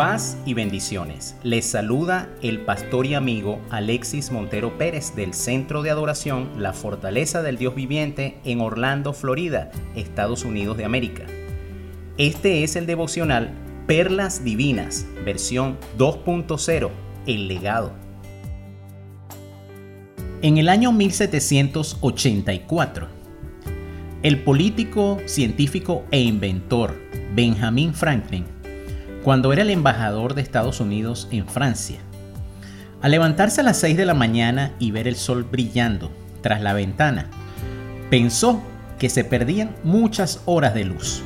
Paz y bendiciones. Les saluda el pastor y amigo Alexis Montero Pérez del Centro de Adoración La Fortaleza del Dios Viviente en Orlando, Florida, Estados Unidos de América. Este es el devocional Perlas Divinas, versión 2.0, El legado. En el año 1784, el político, científico e inventor Benjamin Franklin cuando era el embajador de Estados Unidos en Francia. Al levantarse a las 6 de la mañana y ver el sol brillando tras la ventana, pensó que se perdían muchas horas de luz.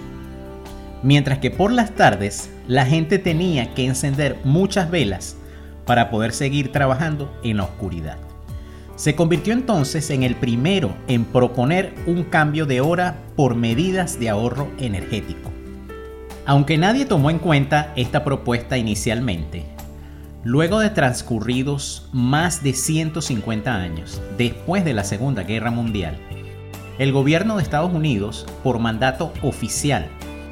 Mientras que por las tardes la gente tenía que encender muchas velas para poder seguir trabajando en la oscuridad. Se convirtió entonces en el primero en proponer un cambio de hora por medidas de ahorro energético. Aunque nadie tomó en cuenta esta propuesta inicialmente, luego de transcurridos más de 150 años después de la Segunda Guerra Mundial, el gobierno de Estados Unidos, por mandato oficial,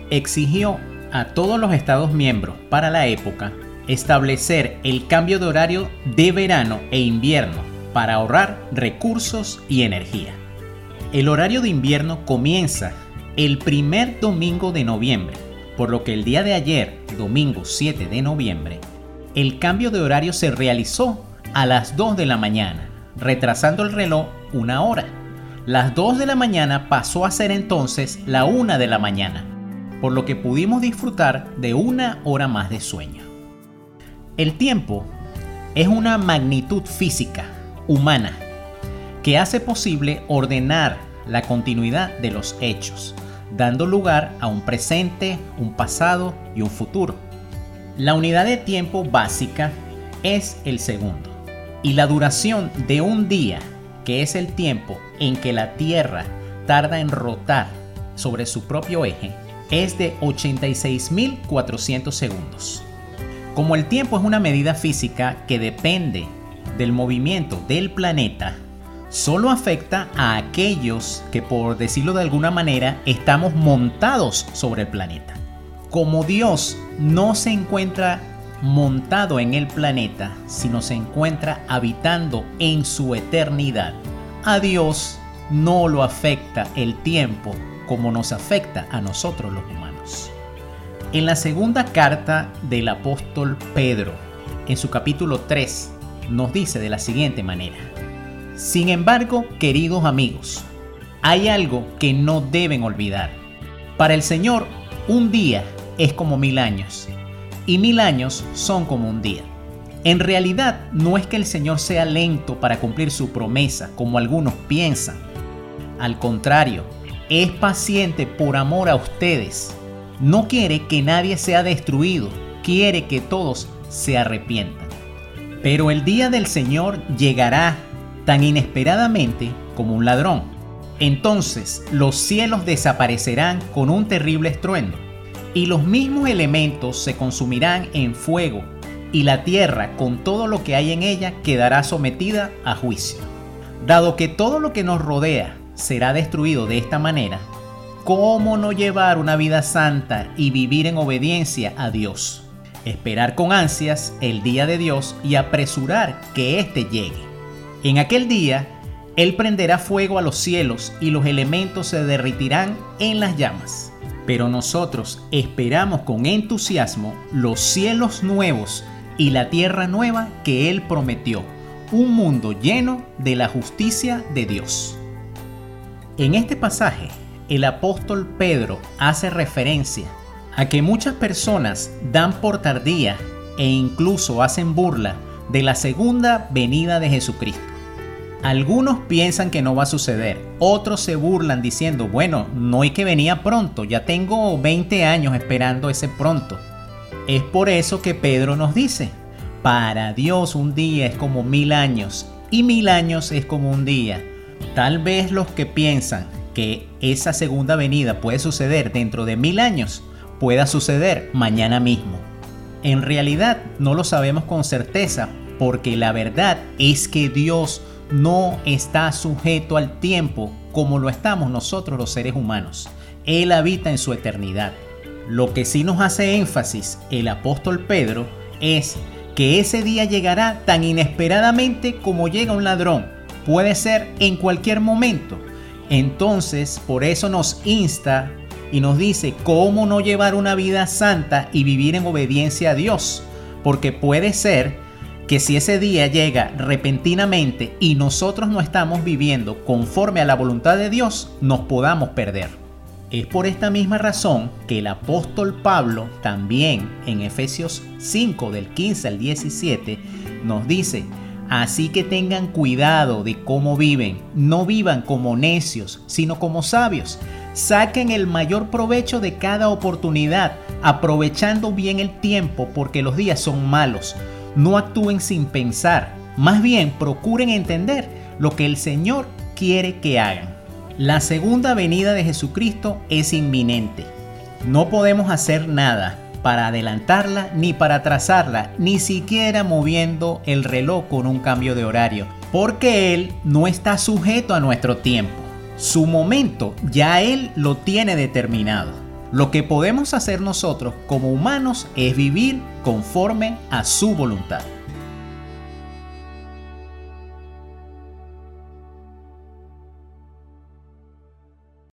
exigió a todos los Estados miembros para la época establecer el cambio de horario de verano e invierno para ahorrar recursos y energía. El horario de invierno comienza el primer domingo de noviembre por lo que el día de ayer, domingo 7 de noviembre, el cambio de horario se realizó a las 2 de la mañana, retrasando el reloj una hora. Las 2 de la mañana pasó a ser entonces la 1 de la mañana, por lo que pudimos disfrutar de una hora más de sueño. El tiempo es una magnitud física, humana, que hace posible ordenar la continuidad de los hechos, dando lugar a un presente, un pasado y un futuro. La unidad de tiempo básica es el segundo y la duración de un día, que es el tiempo en que la Tierra tarda en rotar sobre su propio eje, es de 86.400 segundos. Como el tiempo es una medida física que depende del movimiento del planeta, solo afecta a aquellos que, por decirlo de alguna manera, estamos montados sobre el planeta. Como Dios no se encuentra montado en el planeta, sino se encuentra habitando en su eternidad, a Dios no lo afecta el tiempo como nos afecta a nosotros los humanos. En la segunda carta del apóstol Pedro, en su capítulo 3, nos dice de la siguiente manera, sin embargo, queridos amigos, hay algo que no deben olvidar. Para el Señor, un día es como mil años, y mil años son como un día. En realidad, no es que el Señor sea lento para cumplir su promesa, como algunos piensan. Al contrario, es paciente por amor a ustedes. No quiere que nadie sea destruido, quiere que todos se arrepientan. Pero el día del Señor llegará tan inesperadamente como un ladrón. Entonces los cielos desaparecerán con un terrible estruendo, y los mismos elementos se consumirán en fuego, y la tierra con todo lo que hay en ella quedará sometida a juicio. Dado que todo lo que nos rodea será destruido de esta manera, ¿cómo no llevar una vida santa y vivir en obediencia a Dios? Esperar con ansias el día de Dios y apresurar que éste llegue. En aquel día, Él prenderá fuego a los cielos y los elementos se derritirán en las llamas. Pero nosotros esperamos con entusiasmo los cielos nuevos y la tierra nueva que Él prometió, un mundo lleno de la justicia de Dios. En este pasaje, el apóstol Pedro hace referencia a que muchas personas dan por tardía e incluso hacen burla de la segunda venida de Jesucristo. Algunos piensan que no va a suceder, otros se burlan diciendo, bueno, no hay que venía pronto, ya tengo 20 años esperando ese pronto. Es por eso que Pedro nos dice, para Dios un día es como mil años y mil años es como un día. Tal vez los que piensan que esa segunda venida puede suceder dentro de mil años, pueda suceder mañana mismo. En realidad no lo sabemos con certeza porque la verdad es que Dios no está sujeto al tiempo como lo estamos nosotros los seres humanos. Él habita en su eternidad. Lo que sí nos hace énfasis el apóstol Pedro es que ese día llegará tan inesperadamente como llega un ladrón. Puede ser en cualquier momento. Entonces, por eso nos insta y nos dice cómo no llevar una vida santa y vivir en obediencia a Dios. Porque puede ser que si ese día llega repentinamente y nosotros no estamos viviendo conforme a la voluntad de Dios, nos podamos perder. Es por esta misma razón que el apóstol Pablo también en Efesios 5 del 15 al 17 nos dice, así que tengan cuidado de cómo viven, no vivan como necios, sino como sabios. Saquen el mayor provecho de cada oportunidad, aprovechando bien el tiempo porque los días son malos. No actúen sin pensar, más bien procuren entender lo que el Señor quiere que hagan. La segunda venida de Jesucristo es inminente. No podemos hacer nada para adelantarla ni para atrasarla, ni siquiera moviendo el reloj con un cambio de horario, porque Él no está sujeto a nuestro tiempo. Su momento ya Él lo tiene determinado. Lo que podemos hacer nosotros como humanos es vivir conforme a su voluntad.